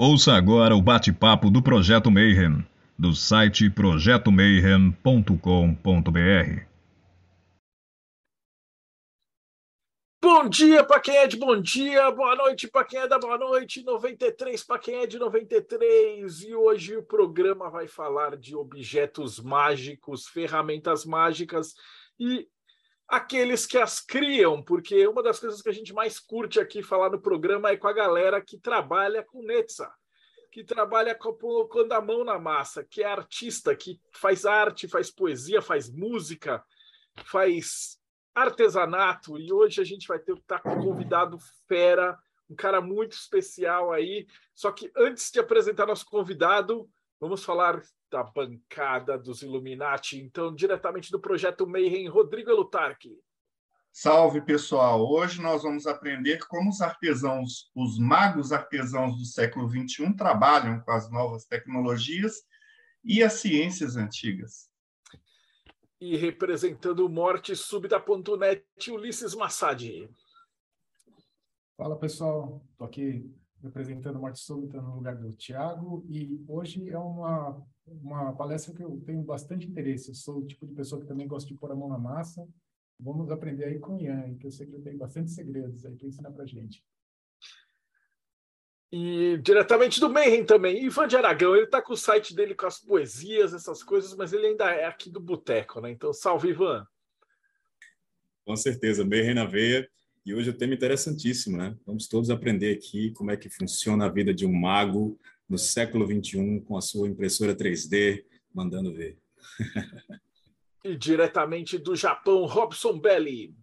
Ouça agora o bate-papo do Projeto Mayhem, do site projetomayhem.com.br. Bom dia para quem é de bom dia, boa noite para quem é da boa noite, 93 para quem é de 93. E hoje o programa vai falar de objetos mágicos, ferramentas mágicas e aqueles que as criam, porque uma das coisas que a gente mais curte aqui falar no programa é com a galera que trabalha com Netza, que trabalha colocando a mão na massa, que é artista, que faz arte, faz poesia, faz música, faz artesanato. E hoje a gente vai ter tá com um convidado fera, um cara muito especial aí. Só que antes de apresentar nosso convidado, vamos falar da bancada dos Illuminati, então, diretamente do projeto Mayhem, Rodrigo Elutarque. Salve, pessoal! Hoje nós vamos aprender como os artesãos, os magos artesãos do século XXI trabalham com as novas tecnologias e as ciências antigas. E representando o Morte Súbita.net, Ulisses Massad. Fala, pessoal. Estou aqui representando Morte Súbita no lugar do Tiago e hoje é uma uma palestra que eu tenho bastante interesse. Eu sou o tipo de pessoa que também gosta de pôr a mão na massa. Vamos aprender aí com o Ian, que eu sei que ele tem bastante segredos aí para ensinar para gente. E diretamente do Mayhem também, Ivan de Aragão, ele está com o site dele com as poesias, essas coisas, mas ele ainda é aqui do Boteco, né? Então, salve, Ivan! Com certeza, Mayhem na veia. E hoje o tema é interessantíssimo, né? Vamos todos aprender aqui como é que funciona a vida de um mago, no século XXI com a sua impressora 3D, mandando ver. e diretamente do Japão, Robson Belli.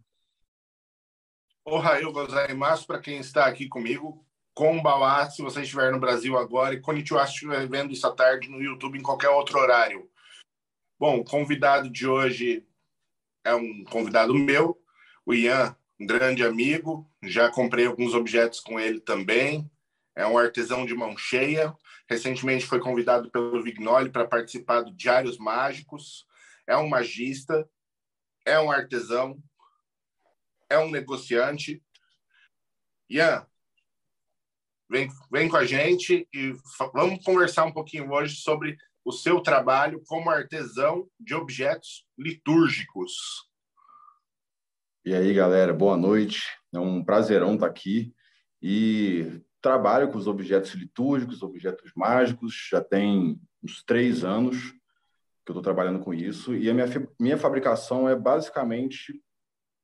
Ohayou gozaimasu para quem está aqui comigo. Konbawa, se você estiver no Brasil agora, e Konnichiwa, se estiver vendo isso à tarde no YouTube, em qualquer outro horário. Bom, o convidado de hoje é um convidado meu, o Ian, um grande amigo. Já comprei alguns objetos com ele também é um artesão de mão cheia. Recentemente foi convidado pelo Vignoli para participar do Diários Mágicos. É um magista, é um artesão, é um negociante. Ian, vem, vem com a gente e vamos conversar um pouquinho hoje sobre o seu trabalho como artesão de objetos litúrgicos. E aí, galera, boa noite. É um prazerão estar aqui. E trabalho com os objetos litúrgicos, objetos mágicos, já tem uns três anos que eu estou trabalhando com isso, e a minha, minha fabricação é basicamente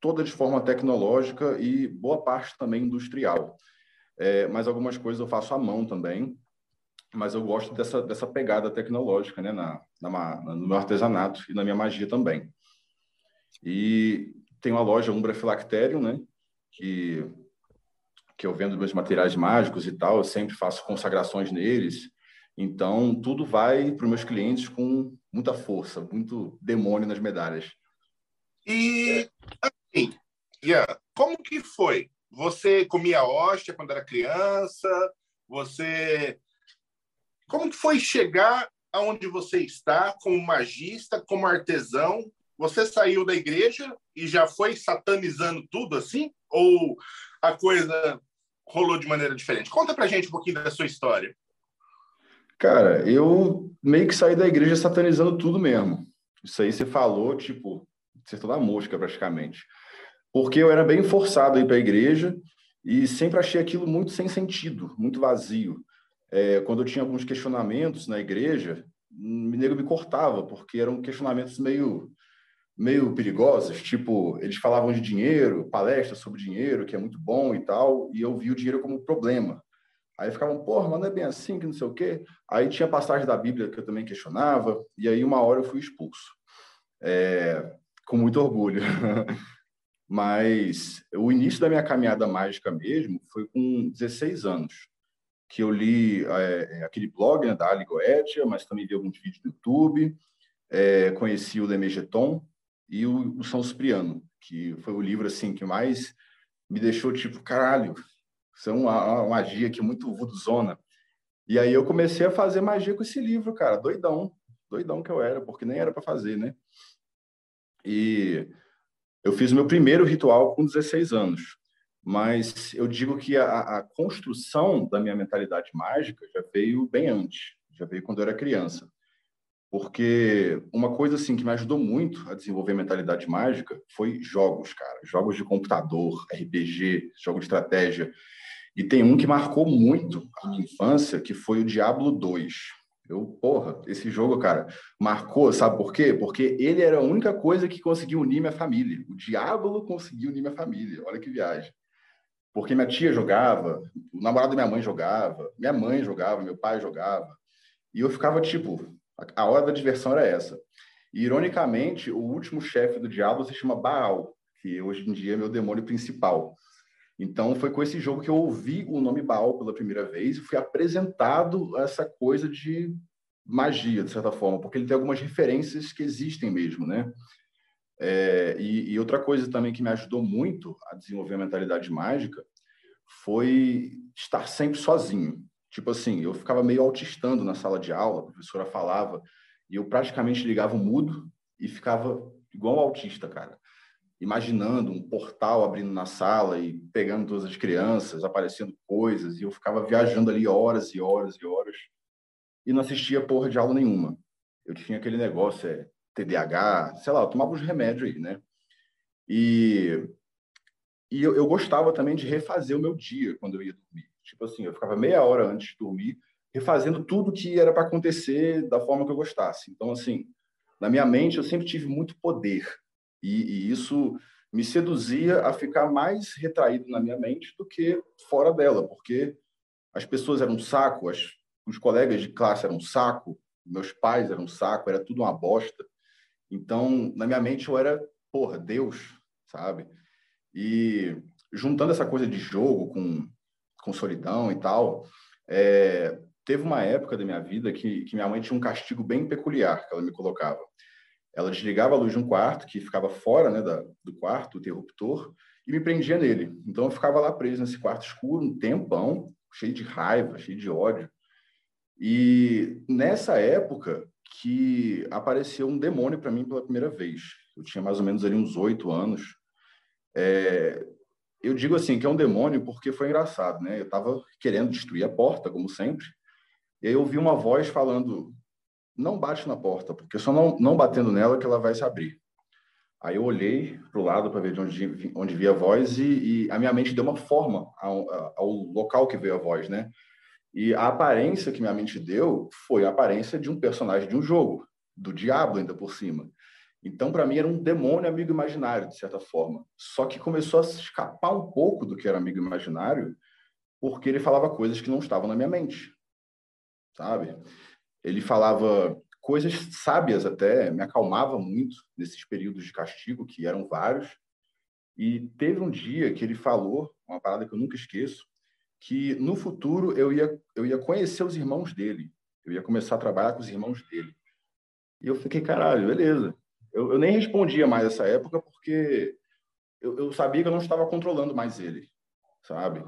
toda de forma tecnológica e boa parte também industrial. É, mas algumas coisas eu faço à mão também, mas eu gosto dessa, dessa pegada tecnológica né, na, na, no meu artesanato e na minha magia também. E tem uma loja Umbra Philacterium, né, que que eu vendo meus materiais mágicos e tal, eu sempre faço consagrações neles. Então, tudo vai para os meus clientes com muita força, muito demônio nas medalhas. E, assim, yeah, como que foi? Você comia hóstia quando era criança? Você... Como que foi chegar aonde você está como magista, como artesão? Você saiu da igreja e já foi satanizando tudo assim? Ou a coisa rolou de maneira diferente. Conta pra gente um pouquinho da sua história. Cara, eu meio que saí da igreja satanizando tudo mesmo. Isso aí você falou, tipo, acertou na mosca praticamente. Porque eu era bem forçado a ir para a igreja e sempre achei aquilo muito sem sentido, muito vazio. É, quando eu tinha alguns questionamentos na igreja, o nego me cortava, porque eram questionamentos meio meio perigosas, tipo, eles falavam de dinheiro, palestras sobre dinheiro, que é muito bom e tal, e eu vi o dinheiro como problema. Aí ficavam, porra, mas não é bem assim, que não sei o quê. Aí tinha passagem da Bíblia que eu também questionava, e aí uma hora eu fui expulso. É, com muito orgulho. mas o início da minha caminhada mágica mesmo foi com 16 anos, que eu li é, aquele blog né, da Ali Goetia, mas também vi alguns vídeos no YouTube, é, conheci o Lemegeton, e o, o São Cipriano, que foi o livro assim que mais me deixou tipo, caralho, isso é uma, uma magia aqui muito vuduzona. E aí eu comecei a fazer magia com esse livro, cara, doidão, doidão que eu era, porque nem era para fazer, né? E eu fiz meu primeiro ritual com 16 anos. mas eu digo que a, a construção da minha mentalidade mágica já veio bem antes, já veio quando eu era criança. Porque uma coisa assim que me ajudou muito a desenvolver mentalidade mágica foi jogos, cara. Jogos de computador, RPG, jogo de estratégia. E tem um que marcou muito a minha infância, que foi o Diablo 2. Eu, porra, esse jogo, cara, marcou, sabe por quê? Porque ele era a única coisa que conseguiu unir minha família. O Diablo conseguiu unir minha família. Olha que viagem. Porque minha tia jogava, o namorado da minha mãe jogava, minha mãe jogava, meu pai jogava. E eu ficava tipo, a hora da diversão era essa. E, ironicamente, o último chefe do Diablo se chama Baal, que hoje em dia é meu demônio principal. Então, foi com esse jogo que eu ouvi o nome Baal pela primeira vez e fui apresentado a essa coisa de magia, de certa forma, porque ele tem algumas referências que existem mesmo, né? É, e, e, outra coisa também que me ajudou muito a desenvolver a mentalidade mágica foi estar sempre sozinho. Tipo assim, eu ficava meio autistando na sala de aula, a professora falava, e eu praticamente ligava o mudo e ficava igual um autista, cara. Imaginando um portal abrindo na sala e pegando todas as crianças, aparecendo coisas, e eu ficava viajando ali horas e horas e horas e não assistia porra de aula nenhuma. Eu tinha aquele negócio, é TDAH, sei lá, eu tomava uns remédios aí, né? E, e eu, eu gostava também de refazer o meu dia quando eu ia dormir. Tipo assim, eu ficava meia hora antes de dormir, refazendo tudo que era para acontecer da forma que eu gostasse. Então, assim, na minha mente eu sempre tive muito poder. E, e isso me seduzia a ficar mais retraído na minha mente do que fora dela, porque as pessoas eram um saco, as, os colegas de classe eram um saco, meus pais eram um saco, era tudo uma bosta. Então, na minha mente eu era, porra, Deus, sabe? E juntando essa coisa de jogo com com solidão e tal, é, teve uma época da minha vida que, que minha mãe tinha um castigo bem peculiar que ela me colocava. Ela desligava a luz de um quarto, que ficava fora né, da, do quarto, o interruptor, e me prendia nele. Então eu ficava lá preso nesse quarto escuro um tempão, cheio de raiva, cheio de ódio. E nessa época que apareceu um demônio para mim pela primeira vez. Eu tinha mais ou menos ali uns oito anos. É, eu digo assim que é um demônio porque foi engraçado, né? Eu estava querendo destruir a porta, como sempre, e aí eu ouvi uma voz falando: não bate na porta, porque só não, não batendo nela que ela vai se abrir. Aí eu olhei para o lado para ver de onde, onde via a voz e, e, a minha mente deu uma forma ao, ao local que veio a voz, né? E a aparência que minha mente deu foi a aparência de um personagem de um jogo, do diabo ainda por cima. Então, para mim, era um demônio amigo imaginário, de certa forma. Só que começou a escapar um pouco do que era amigo imaginário, porque ele falava coisas que não estavam na minha mente, sabe? Ele falava coisas sábias até, me acalmava muito nesses períodos de castigo, que eram vários. E teve um dia que ele falou, uma parada que eu nunca esqueço, que no futuro eu ia, eu ia conhecer os irmãos dele, eu ia começar a trabalhar com os irmãos dele. E eu fiquei, caralho, beleza. Eu, eu nem respondia mais essa época porque eu, eu, sabia que eu não estava controlando mais ele, sabe?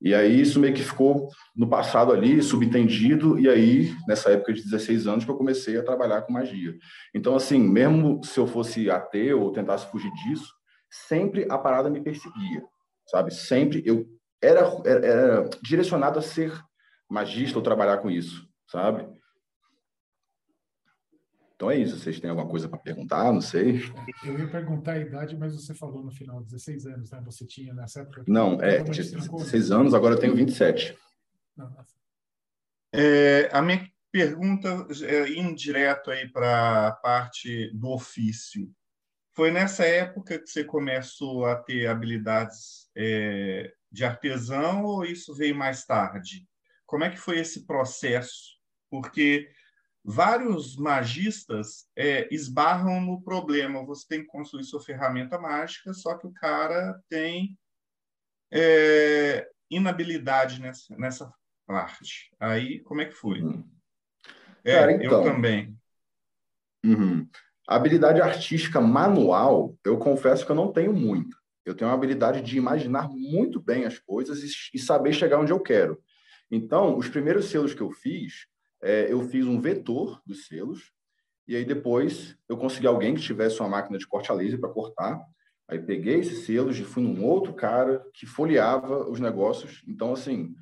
E aí isso meio que ficou no passado ali, subentendido, e aí, nessa época de 16 anos, que eu comecei a trabalhar com magia. Então, assim, mesmo se eu fosse ateu ou tentasse fugir disso, sempre a parada me perseguia, sabe? Sempre eu era, era, era direcionado a ser magista ou trabalhar com isso, sabe? Então é isso. Vocês têm alguma coisa para perguntar? Não sei. Eu ia perguntar a idade, mas você falou no final 16 anos, né? Você tinha nessa época? Não, é 16 anos, agora eu tenho 27. É, a minha pergunta é indireto aí para a parte do ofício. Foi nessa época que você começou a ter habilidades é, de artesão ou isso veio mais tarde? Como é que foi esse processo? Porque vários magistas é, esbarram no problema. Você tem que construir sua ferramenta mágica, só que o cara tem é, inabilidade nessa, nessa parte. Aí, como é que foi? Hum. É, cara, então, eu também. Uhum. Habilidade artística manual, eu confesso que eu não tenho muito. Eu tenho uma habilidade de imaginar muito bem as coisas e, e saber chegar onde eu quero. Então, os primeiros selos que eu fiz, é, eu fiz um vetor dos selos, e aí depois eu consegui alguém que tivesse uma máquina de corte a laser para cortar. Aí peguei esses selos e fui num outro cara que folheava os negócios. Então, assim,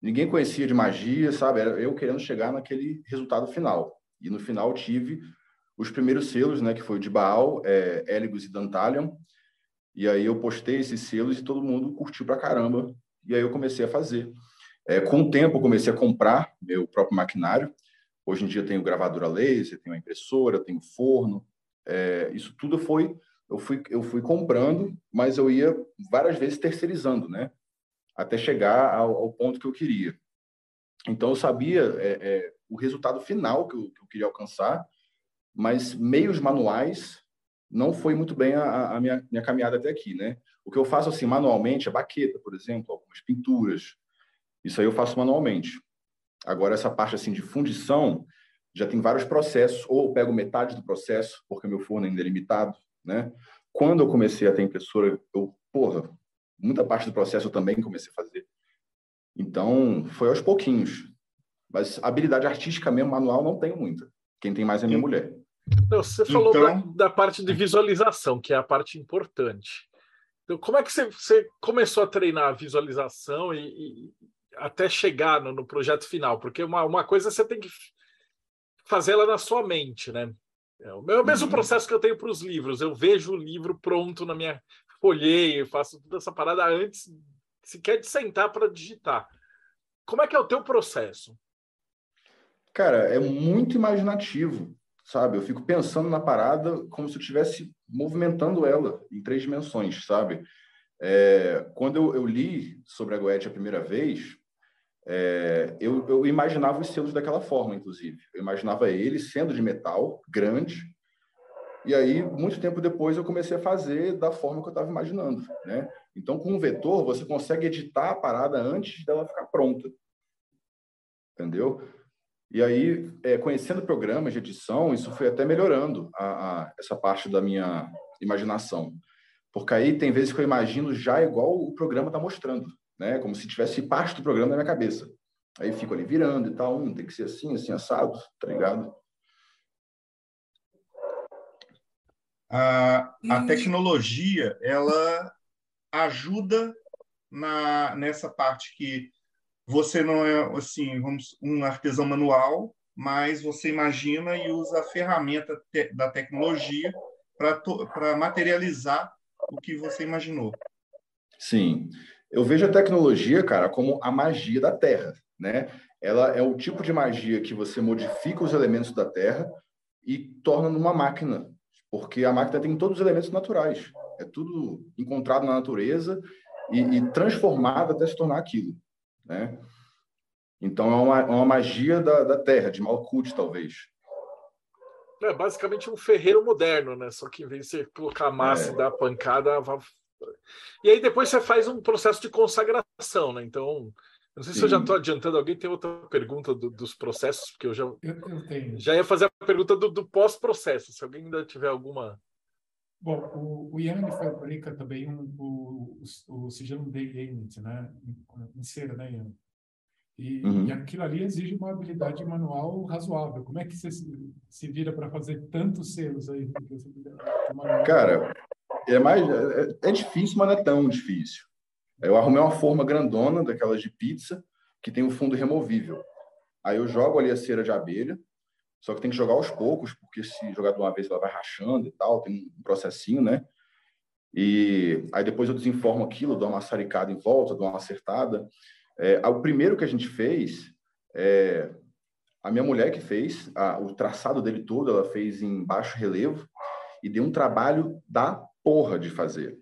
ninguém conhecia de magia, sabe? Era eu querendo chegar naquele resultado final. E no final tive os primeiros selos, né? Que foi de Baal, é, e Dantalion. E aí eu postei esses selos e todo mundo curtiu pra caramba. E aí eu comecei a fazer. É, com o tempo, comecei a comprar meu próprio maquinário. Hoje em dia tenho gravadora laser, tenho impressora, tenho forno. É, isso tudo foi eu fui eu fui comprando, mas eu ia várias vezes terceirizando, né? Até chegar ao, ao ponto que eu queria. Então eu sabia é, é, o resultado final que eu, que eu, queria alcançar, mas meios manuais não foi muito bem a, a minha, minha caminhada até aqui, né? O que eu faço assim manualmente é baqueta, por exemplo, algumas pinturas. Isso aí eu faço manualmente. Agora essa parte assim de fundição já tem vários processos, ou eu pego metade do processo, porque meu forno ainda é limitado, né? Quando eu comecei a ter impressora, eu, porra, muita parte do processo eu também comecei a fazer. Então, foi aos pouquinhos. Mas habilidade artística mesmo, manual, não tenho muita. Quem tem mais é minha mulher. Não, você falou então... da, da, parte de visualização, que é a parte importante. Então, como é que você, você começou a treinar a visualização e, e até chegar no, no, projeto final? Porque uma, uma coisa você tem que fazer ela na sua mente, né? É o, mesmo uhum. processo que eu tenho para os livros. Eu vejo o livro pronto na minha folheia, faço toda essa parada antes sequer de sentar para digitar. Como é que é o teu processo? Cara, é muito imaginativo, sabe? Eu fico pensando na parada como se eu estivesse movimentando ela em três dimensões, sabe? É, quando eu, eu, li sobre a Goethe a primeira vez, é, eu, eu, imaginava os selos daquela forma, inclusive. Eu imaginava ele sendo de metal, grande, e aí, muito tempo depois, eu comecei a fazer da forma que eu estava imaginando, né? Então, com um vetor, você consegue editar a parada antes dela ficar pronta. Entendeu? E aí, é, conhecendo programas de edição, isso foi até melhorando a, a, essa parte da minha imaginação. Porque aí tem vezes que eu imagino já igual o programa está mostrando né? Como se tivesse parte do programa na minha cabeça. Aí fico ali virando e tal, hum, tem que ser assim, assim, assado, tá ligado? A, a tecnologia, ela ajuda na, nessa parte que você não é, assim, vamos, um artesão manual, mas você imagina e usa a ferramenta te, da tecnologia para materializar o que você imaginou. Sim. Eu vejo a tecnologia, cara, como a magia da Terra, né? Ela é o tipo de magia que você modifica os elementos da Terra e torna numa máquina, porque a máquina tem todos os elementos naturais. É tudo encontrado na natureza e, e transformado até se tornar aquilo, né? Então é uma, é uma magia da, da Terra, de Malkuth, talvez. É basicamente um ferreiro moderno, né? Só que em vez de você colocar massa é. e dar pancada, e aí depois você faz um processo de consagração, né? Então, não sei se Sim. eu já estou adiantando. Alguém tem outra pergunta do, dos processos? Porque eu já, eu, eu já ia fazer a pergunta do, do pós-processo, se alguém ainda tiver alguma. Bom, o, o Yang fabrica também um, o, o, o sigilo Day Unit, né? Em cera, né, Yang? E, uhum. e, aquilo ali exige uma habilidade manual razoável. Como é que você se, se vira para fazer tantos selos aí? Cara, é mais é, é, difícil, mas não é tão difícil. Eu arrumei uma forma grandona daquelas de pizza que tem o um fundo removível. Aí eu jogo ali a cera de abelha, só que tem que jogar aos poucos, porque se jogar de uma vez ela vai rachando e tal, tem um processinho, né? E aí depois eu desenformo aquilo, dou uma saricada em volta, dou uma acertada. É, o primeiro que a gente fez, é, a minha mulher que fez, a, o traçado dele todo, ela fez em baixo relevo e deu um trabalho da porra de fazer.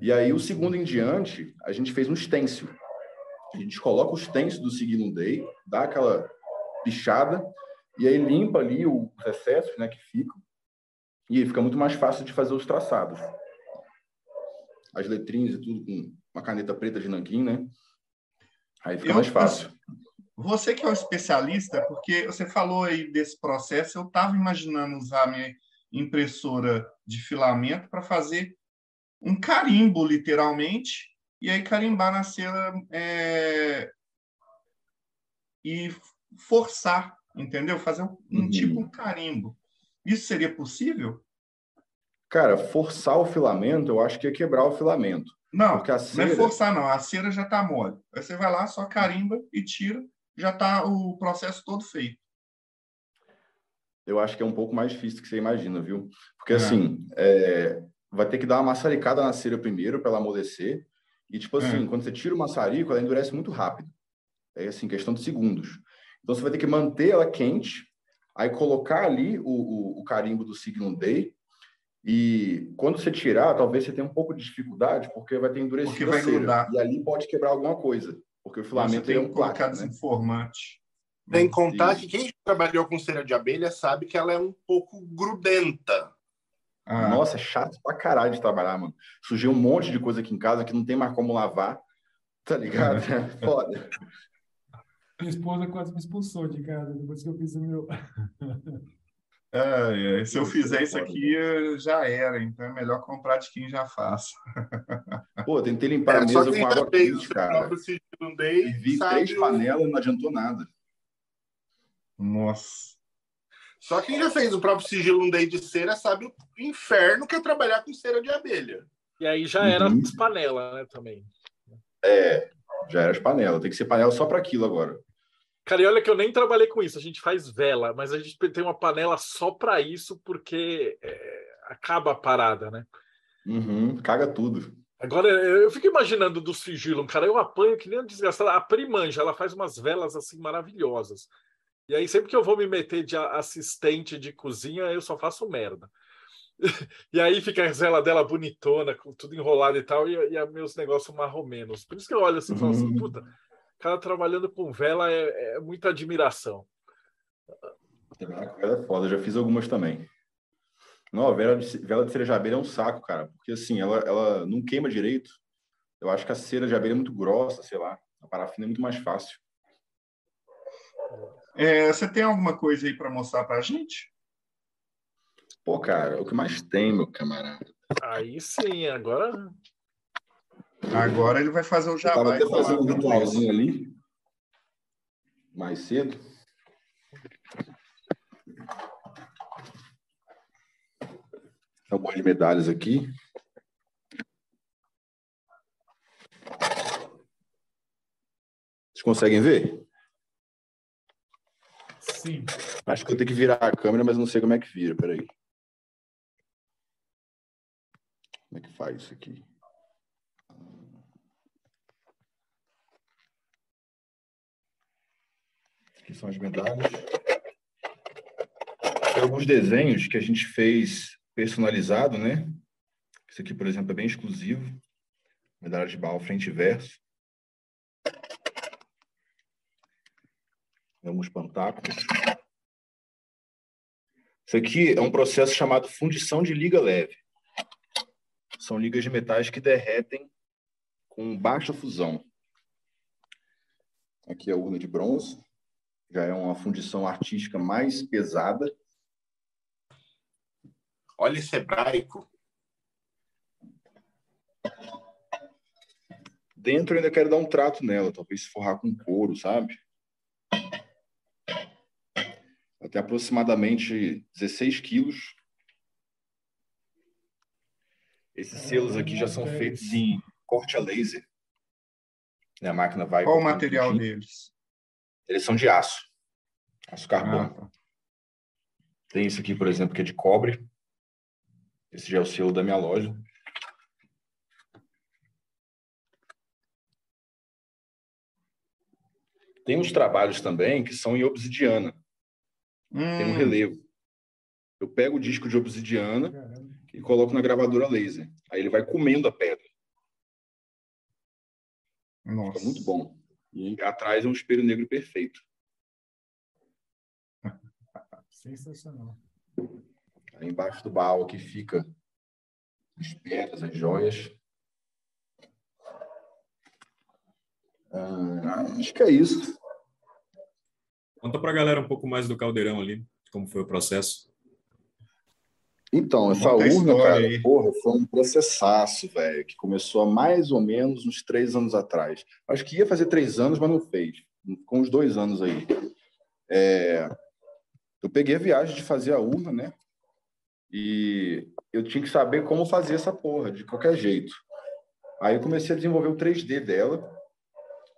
E aí, o segundo em diante, a gente fez um stencil. A gente coloca o stencil do Signum Day, dá aquela pichada, e aí limpa ali os excessos né, que ficam, e aí fica muito mais fácil de fazer os traçados. As letrinhas e tudo com uma caneta preta de nanquim, né? Aí fica eu, mais fácil. Você que é um especialista, porque você falou aí desse processo, eu estava imaginando usar minha impressora de filamento para fazer um carimbo, literalmente, e aí carimbar na cera é, e forçar, entendeu? Fazer um, um uhum. tipo um carimbo. Isso seria possível? Cara, forçar o filamento, eu acho que é quebrar o filamento. Não, Porque a não é cera- forçar, não. A cera já está mole. Aí você vai lá, só carimba e tira, já está o processo todo feito. Eu acho que é um pouco mais difícil do que você imagina, viu? Porque É. assim, é, vai ter que dar uma maçaricada na cera primeiro para ela amolecer. E tipo assim, É. quando você tira o maçarico, ela endurece muito rápido. É assim, questão de segundos. Então você vai ter que manter ela quente, aí colocar ali o, o, o carimbo do Signum Day. E quando você tirar, talvez você tenha um pouco de dificuldade, porque vai ter endurecido Porque vai a cera. grudar. E ali pode quebrar alguma coisa, porque o filamento tem é um colocar plástico, né? desinformante. Sem contar Isso. que quem já trabalhou com cera de abelha sabe que ela é um pouco grudenta. Ah, Nossa, é chato pra caralho de trabalhar, mano. Sujei um monte de coisa aqui em casa que não tem mais como lavar. Tá ligado? É foda. Minha esposa quase me expulsou de casa depois que eu fiz o meu. ai, ai. se eu Isso, fizer é isso aqui, já era. Então é melhor comprar de quem já faz. Pô, tentei limpar a É, só mesa com água quente, cara. E vi três panelas não adiantou nada. Nossa. Só quem já fez o próprio sigilo day de cera sabe o inferno que é trabalhar com cera de abelha. E aí já era Uhum. as panelas, né, também. É, já era as panelas. Tem que ser panela só para aquilo agora. Cara, e olha que eu nem trabalhei com isso. A gente faz vela, mas a gente tem uma panela só para isso, porque é, acaba a parada, né? Uhum, caga tudo. Agora, eu fico imaginando do sigilo, cara, eu apanho que nem um desgastado. A Primanja, ela faz umas velas assim maravilhosas. E aí, sempre que eu vou me meter de assistente de cozinha, eu só faço merda. E aí fica a vela dela bonitona, com tudo enrolado e tal, e, e a meus negócios marromenos. Por isso que eu olho assim e falo assim, Uhum. puta, o cara trabalhando com vela é, é muita admiração. Vela é foda, eu já fiz algumas também. Não, a vela de, vela de cera de abelha é um saco, cara. Porque assim, ela, ela não queima direito. Eu acho que a cera de abelha é muito grossa, sei lá. A parafina é muito mais fácil. É, você tem alguma coisa aí para mostrar para a gente? Pô, cara, é o que mais tem, meu camarada. Aí sim, agora. Agora ele vai fazer o jabá. tava até fazendo um ritualzinho ali. Mais cedo. Um monte de medalhas aqui. Vocês conseguem ver? Sim. Acho que eu tenho que virar a câmera, mas não sei como é que vira. Peraí. Como é que faz isso aqui? Aqui são as medalhas. Tem alguns desenhos que a gente fez personalizado, né? Esse aqui, por exemplo, é bem exclusivo. Medalha de barro frente e verso. Alguns pantáculos. Isso aqui é um processo chamado fundição de liga leve. São ligas de metais que derretem com baixa fusão. Aqui é a urna de bronze. Já é uma fundição artística mais pesada. Olha esse hebraico. Dentro eu ainda quero dar um trato nela, talvez forrar com couro, sabe? Até aproximadamente 16 quilos. Esses selos aqui já são feitos em corte a laser. E A máquina vai. Qual o material tudinho. deles? Eles são de aço. Aço Ah, carbono. tá. Tem esse aqui, por exemplo, que é de cobre. Esse já é o selo da minha loja. Tem uns trabalhos também que são em obsidiana. Tem um Hum, relevo. Eu pego o disco de obsidiana Caramba. e coloco na gravadora laser. Aí ele vai comendo a pedra. nossa. Fica muito bom. E atrás é um espelho negro perfeito. Sensacional. Aí embaixo do baú aqui fica as pedras, as joias. Ah, acho que é isso. Conta pra galera um pouco mais do caldeirão ali, como foi o processo. Então, essa Conta a urna, cara, aí. porra, foi um processaço, velho, que começou há mais ou menos uns três anos atrás. Acho que ia fazer três anos, mas não fez. Com uns dois anos aí. É, Eu peguei a viagem de fazer a urna, né? E eu tinha que saber como fazer essa porra, de qualquer jeito. Aí eu comecei a desenvolver o 3D dela.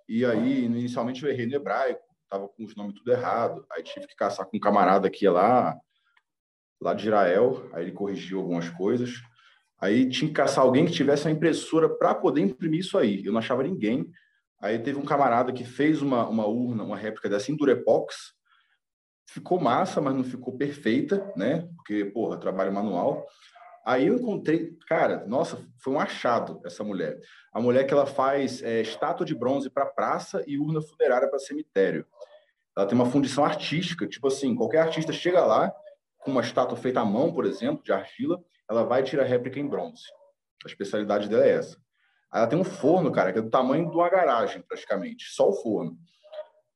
E aí, inicialmente, eu errei no hebraico, tava com os nomes tudo errado. Aí tive que caçar com um camarada ia lá, lá de Israel. Aí ele corrigiu algumas coisas. Aí tinha que caçar alguém que tivesse uma impressora para poder imprimir isso aí. Eu não achava ninguém. Aí teve um camarada que fez uma, uma urna, uma réplica dessa em Durepox. Ficou massa, mas não ficou perfeita, né? Porque, porra, trabalho manual. Aí eu encontrei, cara, nossa, foi um achado essa mulher. A mulher que ela faz é, estátua de bronze para praça e urna funerária para cemitério. Ela tem uma fundição artística, tipo assim, qualquer artista chega lá com uma estátua feita à mão, por exemplo, de argila, ela vai tirar réplica em bronze. A especialidade dela é essa. Ela tem um forno, cara, que é do tamanho de uma garagem, praticamente, só o forno.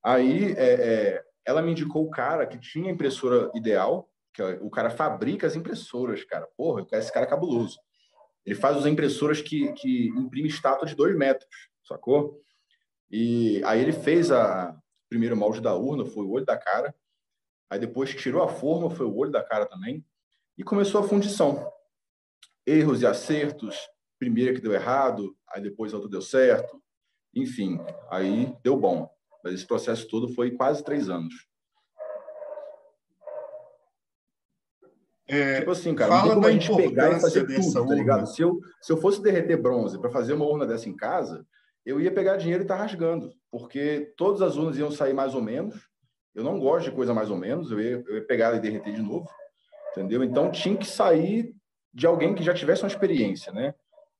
Aí é, é, ela me indicou o cara que tinha impressora ideal, que é, o cara fabrica as impressoras, cara. Porra, esse cara é cabuloso. Ele faz as impressoras que, que imprime estátua de dois metros, sacou? E aí ele fez a primeiro molde da urna, foi o olho da cara. Aí depois tirou a forma, foi o olho da cara também. E começou a fundição erros e acertos, primeira que deu errado, aí depois a outra deu certo, enfim, aí deu bom. Mas esse processo todo foi quase três anos. É, tipo assim, cara, não tem como a gente pegar e fazer tudo, tá ligado? Se eu, se eu fosse derreter bronze para fazer uma urna dessa em casa, eu ia pegar dinheiro e estar tá rasgando, porque todas as urnas iam sair mais ou menos. Eu não gosto de coisa mais ou menos, eu ia, eu ia pegar e derreter de novo, entendeu? Então tinha que sair de alguém que já tivesse uma experiência, né?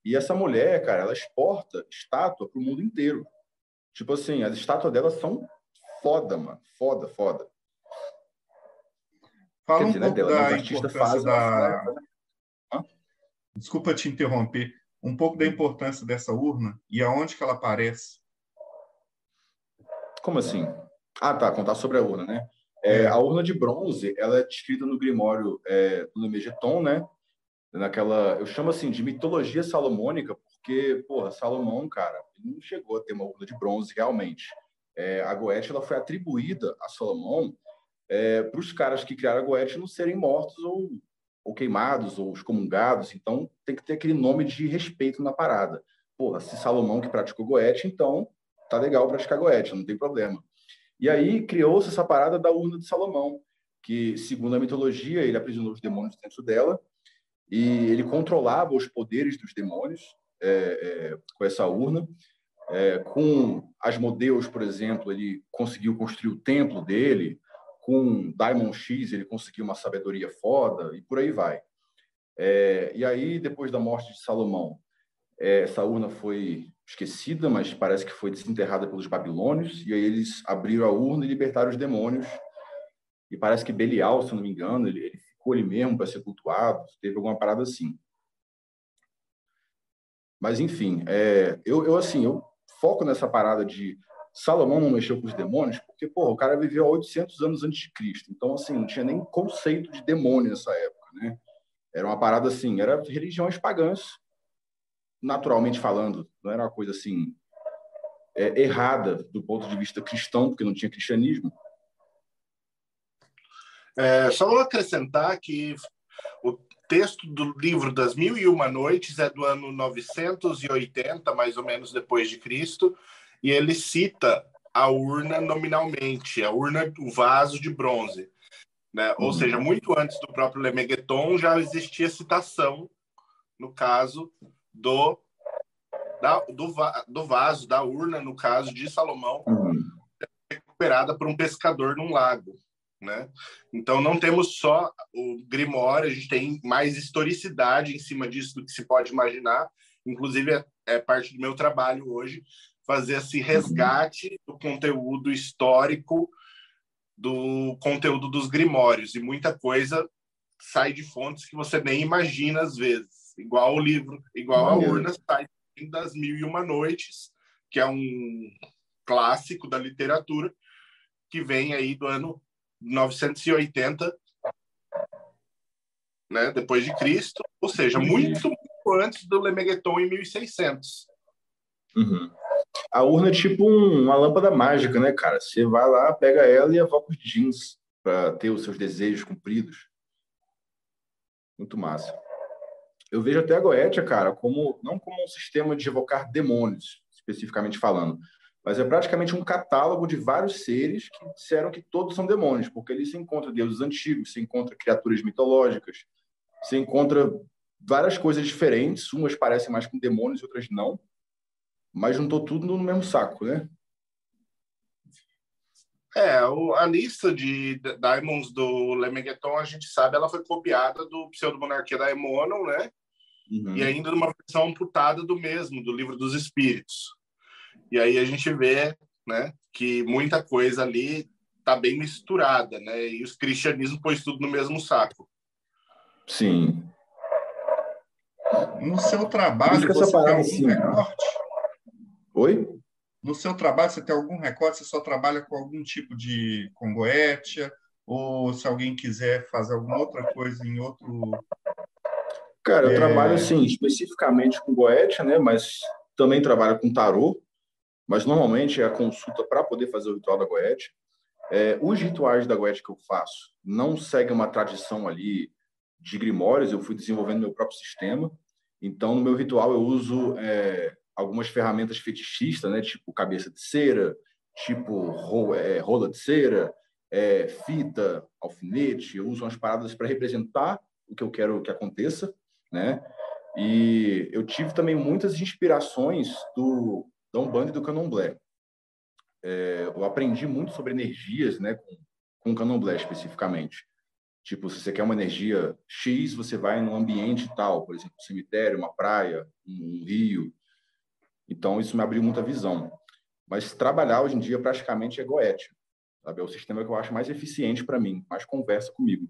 E essa mulher, cara, ela exporta estátua para o mundo inteiro. Tipo assim, as estátuas dela são foda, mano. Foda, foda. Fala um dizer, né, pouco né, da importância da... Né? Desculpa te interromper. Um pouco da importância dessa urna e aonde que ela aparece. Como assim? Ah, tá. Contar sobre a urna, né? É, a urna de bronze, ela é descrita no Grimório é, do Lemegeton, né? naquela, eu chamo assim de mitologia salomônica, porque, porra, Salomão, cara, não chegou a ter uma urna de bronze realmente. É, a Goethe ela foi atribuída a Salomão é, para os caras que criaram a Goethe não serem mortos ou, ou queimados ou excomungados, então tem que ter aquele nome de respeito na parada. Porra, se Salomão que praticou Goethe, então tá legal praticar Goethe, não tem problema. E aí criou-se essa parada da urna de Salomão, que, segundo a mitologia, ele aprisionou os demônios dentro dela e ele controlava os poderes dos demônios é, é, com essa urna. É, com Asmodeus, por exemplo, ele conseguiu construir o templo dele. Com Daimon X, ele conseguiu uma sabedoria foda e por aí vai. É, e aí, depois da morte de Salomão, é, essa urna foi esquecida, mas parece que foi desenterrada pelos babilônios. E aí eles abriram a urna e libertaram os demônios. E parece que Belial, se não me engano, ele, ele ficou ali mesmo para ser cultuado, teve alguma parada assim. Mas, enfim, é, eu, eu, assim, eu foco nessa parada de Salomão não mexeu com os demônios, porque, pô, o cara viveu há 800 anos antes de Cristo. Então, assim, não tinha nem conceito de demônio nessa época, né? Era uma parada assim, era religiões pagãs, naturalmente falando. Não era uma coisa assim é, errada do ponto de vista cristão, porque não tinha cristianismo. É, só vou acrescentar que o texto do livro das Mil e Uma Noites é do ano 980, mais ou menos depois de Cristo, e ele cita a urna nominalmente, a urna, o vaso de bronze. Né? Ou uhum. seja, muito antes do próprio Lemegeton já existia citação, no caso do, da, do, do vaso, da urna, no caso de Salomão, uhum. recuperada por um pescador num lago né? Então não temos só o Grimório, a gente tem mais historicidade em cima disso do que se pode imaginar. Inclusive é, é parte do meu trabalho hoje fazer esse resgate do conteúdo histórico do conteúdo dos Grimórios. E muita coisa sai de fontes que você nem imagina às vezes, igual o livro, igual a urna sai das Mil e Uma Noites, que é um clássico da literatura que vem aí do ano 980, né, depois de Cristo, ou seja, muito, muito antes do Lemegeton em 1600. Uhum. A urna é tipo um, uma lâmpada mágica, né, cara? Você vai lá, pega ela e evoca os jeans para ter os seus desejos cumpridos. Muito massa. Eu vejo até a Goetia, cara, como não como um sistema de evocar demônios, especificamente falando, mas é praticamente um catálogo de vários seres que disseram que todos são demônios, porque ali se encontra deuses antigos, se encontra criaturas mitológicas, se encontra várias coisas diferentes, umas parecem mais com demônios, outras não, mas juntou tudo no mesmo saco, né? É, o, a lista de Diamonds do Lemegeton, a gente sabe, ela foi copiada do Pseudo-Monarquia Daimonon, né? Uhum. E ainda numa versão amputada do mesmo, do Livro dos Espíritos. E aí a gente vê, né, que muita coisa ali tá bem misturada, né? E os cristianismo pôs tudo no mesmo saco. Sim. No seu trabalho, você tem algum assim, recorte? Oi? No seu trabalho, você tem algum recorte? Você só trabalha com algum tipo de congoétia? Ou se alguém quiser fazer alguma outra coisa em outro... Cara, eu é... trabalho, assim, especificamente com goétia, né? Mas também trabalho com tarô. Mas, normalmente, é a consulta para poder fazer o ritual da goétia. É, os rituais da goétia que eu faço não seguem uma tradição ali de grimórios, eu fui desenvolvendo meu próprio sistema. Então, no meu ritual, eu uso é, algumas ferramentas fetichistas, né? tipo cabeça de cera, tipo é, rola de cera, é, fita, alfinete. Eu uso umas paradas para representar o que eu quero que aconteça. Né? E eu tive também muitas inspirações do, da Umbanda e do Candomblé. É, eu aprendi muito sobre energias né, com, com o Candomblé especificamente. Tipo, se você quer uma energia X, você vai num ambiente tal, por exemplo, um cemitério, uma praia, um rio. Então, isso me abriu muita visão. Mas trabalhar hoje em dia praticamente é goétia. Sabe? É o sistema que eu acho mais eficiente para mim, mais conversa comigo.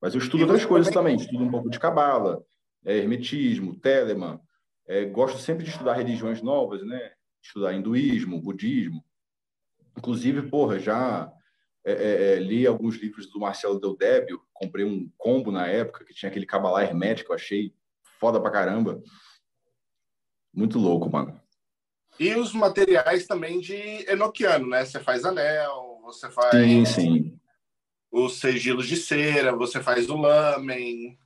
Mas eu estudo outras coisas também. Estudo um pouco de cabala, é, hermetismo, telemann. É, gosto sempre de estudar religiões novas, né? Estudar hinduísmo, budismo. Inclusive, porra, já é, é, é, li alguns livros do Marcelo Del Débio, comprei um combo na época que tinha aquele cabalá hermético, achei foda pra caramba. Muito louco, mano. E os materiais também de enoquiano, né? Você faz anel, você faz. Sim, sim. Os sigilos de cera, você faz o lamen,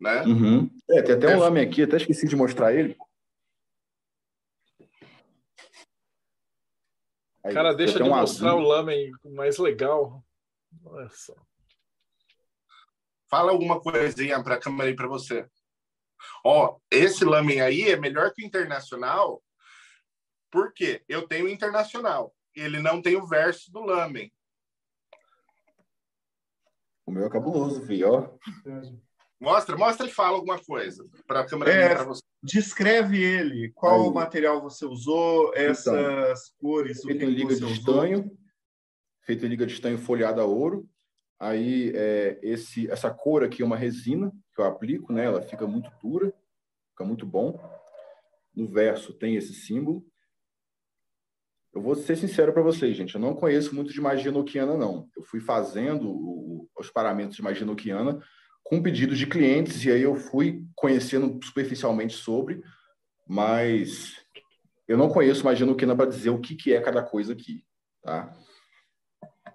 né? Uhum. É, tem até um é. lamen aqui, até esqueci de mostrar ele. Aí, Cara, deixa de um mostrar azul. o lamen mais legal. Olha só. Fala alguma coisinha para a câmera aí para você. Ó, esse lamen aí é melhor que o internacional, porque eu tenho o internacional. Ele não tem o verso do lamen. O meu é cabuloso, filho, ó. Mostra, mostra e fala alguma coisa para a câmera é. Descreve ele. Qual Aí. material você usou? Então, essas então, cores? Feito em liga de estanho. Feito em liga de estanho folhada a ouro. Aí é, esse, essa cor aqui é uma resina que eu aplico, né? Ela fica muito dura, fica muito bom. No verso tem esse símbolo. Eu vou ser sincero para vocês, gente. Eu não conheço muito de magia noquiana, não. Eu fui fazendo o, os paramentos de magia noquiana com pedidos de clientes, e aí eu fui conhecendo superficialmente sobre, mas eu não conheço mais Genuquina para dizer o que, que é cada coisa aqui, tá?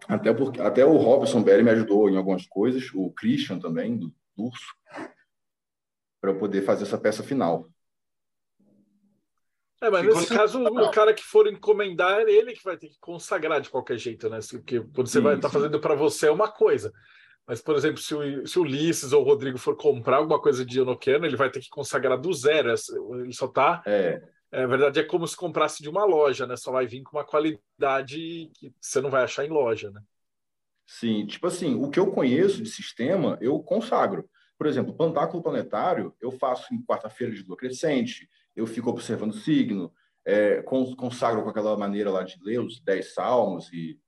Até, porque, até o Robson Berry me ajudou em algumas coisas, o Christian também, do Urso, para eu poder fazer essa peça final. É, mas nesse caso, o cara que for encomendar, é ele que vai ter que consagrar de qualquer jeito, né? Porque quando você sim, vai estar tá fazendo para você é uma coisa. Mas, por exemplo, se o, se o Ulisses ou o Rodrigo for comprar alguma coisa de Enoquiano, ele vai ter que consagrar do zero. Ele só está. É. é. Na verdade, é como se comprasse de uma loja, né? Só vai vir com uma qualidade que você não vai achar em loja, né? Sim, tipo assim, o que eu conheço de sistema, eu consagro. Por exemplo, pantáculo planetário, eu faço em quarta-feira de lua crescente, eu fico observando o signo, é, consagro com aquela maneira lá de ler os dez salmos e,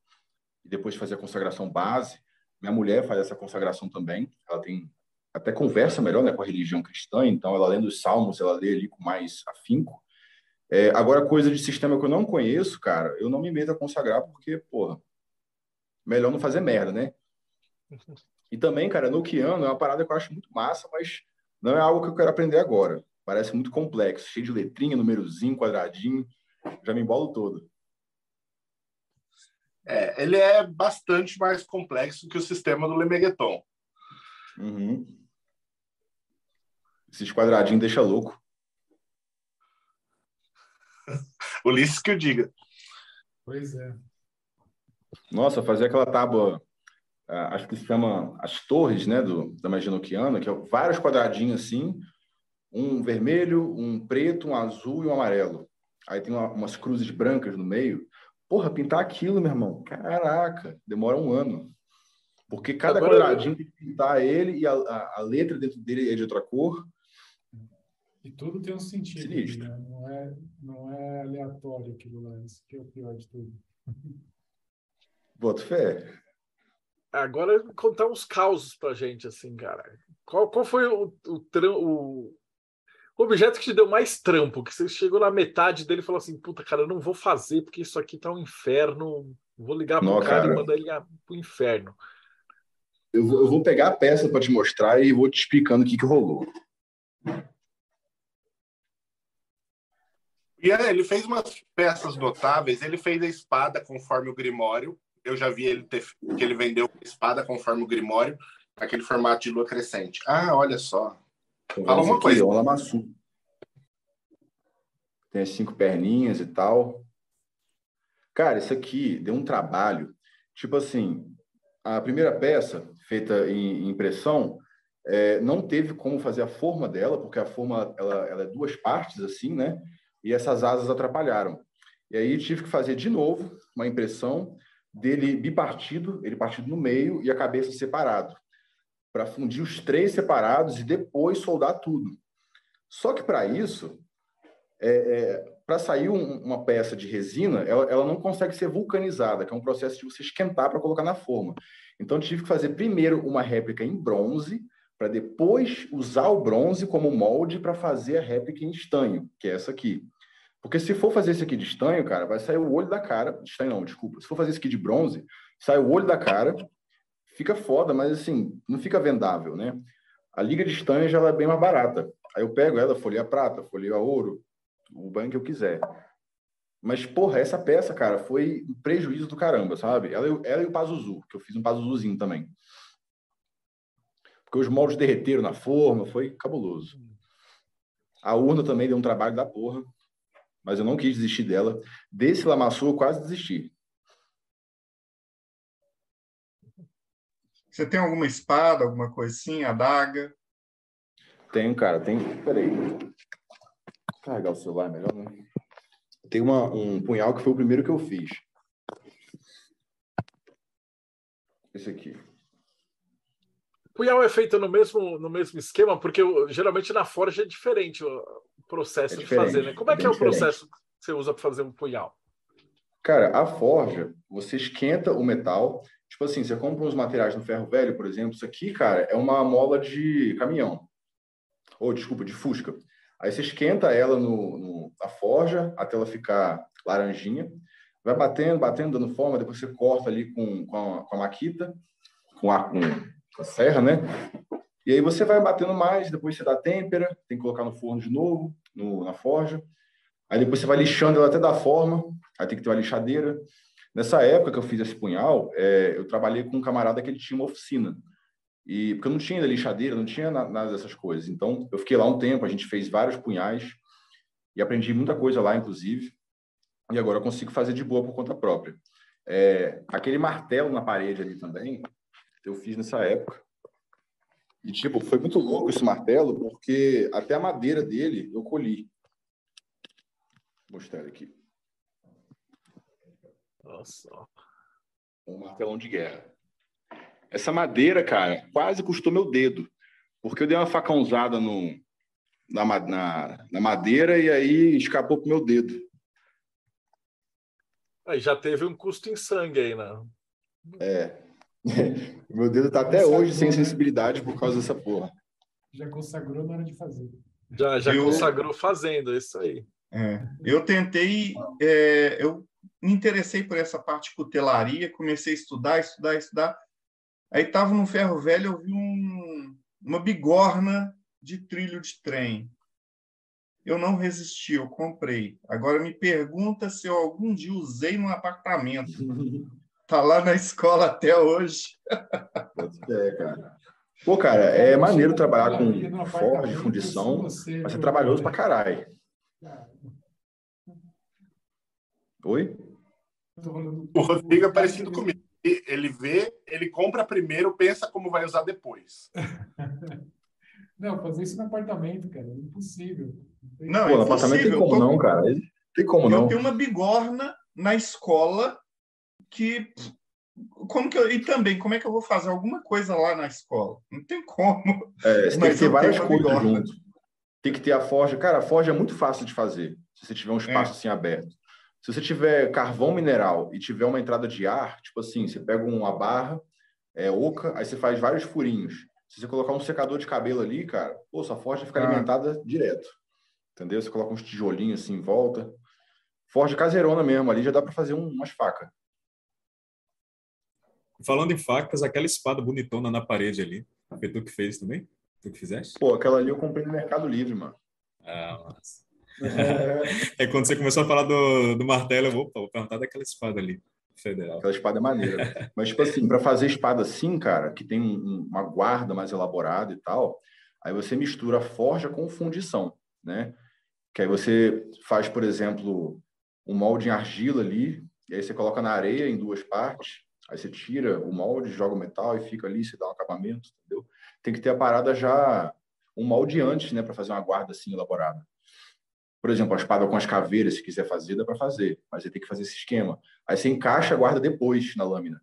e depois fazer a consagração base. Minha mulher faz essa consagração também. Ela tem até conversa melhor né, com a religião cristã, então ela lendo os salmos, ela lê ali com mais afinco. É, agora, coisa de sistema que eu não conheço, cara, eu não me meto a consagrar porque, porra, melhor não fazer merda, né? E também, cara, no Kiano é uma parada que eu acho muito massa, mas não é algo que eu quero aprender agora. Parece muito complexo, cheio de letrinha, númerozinho, quadradinho, já me embolo todo. É, ele é bastante mais complexo que o sistema do Lemegeton. Uhum. Esses quadradinhos deixa louco. Ulisses que eu diga. Pois é. Nossa, fazer aquela tábua, ah, acho que se chama as torres, né, do, da magia noquiana, que é vários quadradinhos assim, um vermelho, um preto, um azul e um amarelo. Aí tem uma, umas cruzes brancas no meio. Porra, pintar aquilo, meu irmão, caraca, demora um ano. Porque cada Agora- quadradinho tem que pintar ele e a, a, a letra dentro dele é de outra cor. E tudo tem um sentido, né? Não é, não é aleatório aquilo lá. Isso que é o pior de tudo. Boto fé. Agora contar uns causos pra gente, assim, cara. Qual, qual foi o, o, o- o objeto que te deu mais trampo? Que você chegou na metade dele e falou assim: puta, cara, eu não vou fazer porque isso aqui tá um inferno. Vou ligar pro Não, cara, cara. e mandar ele pro inferno. Eu vou, eu vou pegar a peça para te mostrar e vou te explicando o que, que rolou. E é, ele fez umas peças notáveis. Ele fez a espada conforme o Grimório. Eu já vi ele ter, que ele vendeu a espada conforme o Grimório, aquele formato de lua crescente. Ah, olha só. Fala uma coisa. lamassu. Tem as cinco perninhas e tal. Cara, isso aqui deu um trabalho. Tipo assim, a primeira peça, feita em em impressão, é, não teve como fazer a forma dela, porque a forma ela, ela é duas partes, assim, né? E essas asas atrapalharam. E aí tive que fazer de novo uma impressão dele bipartido, ele partido no meio e a cabeça separado, para fundir os três separados e depois soldar tudo. Só que para isso, para sair um- uma peça de resina, ela, ela não consegue ser vulcanizada, que é um processo de você esquentar para colocar na forma. Então, tive que fazer primeiro uma réplica em bronze, para depois usar o bronze como molde para fazer a réplica em estanho, que é essa aqui. Porque se for fazer esse aqui de estanho, cara, vai sair o olho da cara. Estanho não, desculpa. Se for fazer esse aqui de bronze, sai o olho da cara, fica foda, mas assim, não fica vendável, né? A liga de estanho já é bem mais barata. Aí eu pego ela, folhei a prata, folhei a ouro, o banho que eu quiser. Mas, porra, essa peça, cara, foi um prejuízo do caramba, sabe? Ela, ela e o Pazuzu, que eu fiz um Pazuzuzinho também. Porque os moldes derreteram na forma, foi cabuloso. A urna também deu um trabalho da porra, mas eu não quis desistir dela. Desse Lamassu eu quase desisti. Você tem alguma espada, alguma coisa assim, adaga? Tenho, cara, tem. Peraí. Vou carregar o celular é melhor, né? Tem uma, um punhal que foi o primeiro que eu fiz. Esse aqui. Punhal é feito no mesmo, no mesmo esquema, porque geralmente na forja é diferente o processo É de fazer, né? Como é que bem é o diferente. processo que você usa para fazer um punhal? Cara, a forja, você esquenta o metal. Tipo assim, você compra uns materiais no ferro velho, por exemplo. Isso aqui, cara, é uma mola de caminhão. Ou, desculpa, de fusca. Aí você esquenta ela no, no- na forja até ela ficar laranjinha. Vai batendo, batendo, dando forma. Depois você corta ali com, com, a, com a maquita, com a, com a serra, né? E aí você vai batendo mais. Depois você dá têmpera, tem que colocar no forno de novo, no, na forja. Aí depois você vai lixando ela até dar forma. Aí tem que ter uma lixadeira. Nessa época que eu fiz esse punhal, é, eu trabalhei com um camarada que ele tinha uma oficina. E porque eu não tinha lixadeira, não tinha na- nada dessas coisas. Então, eu fiquei lá um tempo, a gente fez vários punhais e aprendi muita coisa lá, inclusive. E agora eu consigo fazer de boa por conta própria. É, aquele martelo na parede ali também, eu fiz nessa época. E, tipo, foi muito louco esse martelo, porque até a madeira dele eu colhi. Vou mostrar aqui. Nossa, um martelão de guerra. Essa madeira, cara, quase custou meu dedo, porque eu dei uma facãozada no, na, na, na madeira e aí escapou pro meu dedo. aí já teve um custo em sangue aí, né? É. meu dedo tá até hoje sem sensibilidade por causa dessa porra. Já consagrou na hora de fazer. Já, já Eu- consagrou fazendo, isso aí. É. Eu tentei, é, eu me interessei por essa parte de cutelaria, comecei a estudar, estudar, estudar. Aí estava no ferro velho, eu vi um- uma bigorna de trilho de trem. Eu não resisti, eu comprei. Agora me pergunta se eu algum dia usei num apartamento. Tá lá na escola até hoje. É, cara. Pô, cara, é maneiro trabalhar com forja, fundição, mas é trabalhoso pra caralho. Oi? O Rodrigo é parecido comigo. Ele vê, ele compra primeiro, pensa como vai usar depois. Não, fazer isso no apartamento, cara, é impossível. Não, Pô, no apartamento tem como não, cara. Tem como eu não. Eu tenho uma bigorna na escola que como que eu, e também como é que eu vou fazer alguma coisa lá na escola? Não tem como. É, você tem que ter várias coisas junto. Tem que ter a forja. Cara, a forja é muito fácil de fazer, se você tiver um espaço é. assim aberto. Se você tiver carvão mineral e tiver uma entrada de ar, tipo assim, você pega uma barra é, oca, aí você faz vários furinhos. Se você colocar um secador de cabelo ali, cara, pô, sua forja fica ah. alimentada direto. Entendeu? Você coloca uns tijolinhos assim em volta. Forja caseirona mesmo, ali já dá para fazer um, umas facas. Falando em facas, aquela espada bonitona na parede ali, foi tu que fez também? Tu que fizeste? Pô, aquela ali eu comprei no Mercado Livre, mano. Ah, mas... é quando você começou a falar do, do martelo, eu vou, vou perguntar daquela espada ali, federal. Aquela espada é maneira. Mas, tipo assim, para fazer espada assim, cara, que tem um, uma guarda mais elaborada e tal, aí você mistura forja com fundição, né? Que aí você faz, por exemplo, um molde em argila ali, e aí você coloca na areia em duas partes, aí você tira o molde, joga o metal e fica ali, você dá um acabamento, entendeu? Tem que ter a parada já, um molde antes, né, para fazer uma guarda assim elaborada. Por exemplo, a espada com as caveiras, se quiser fazer, dá para fazer, mas você tem que fazer esse esquema. Aí você encaixa a guarda depois na lâmina.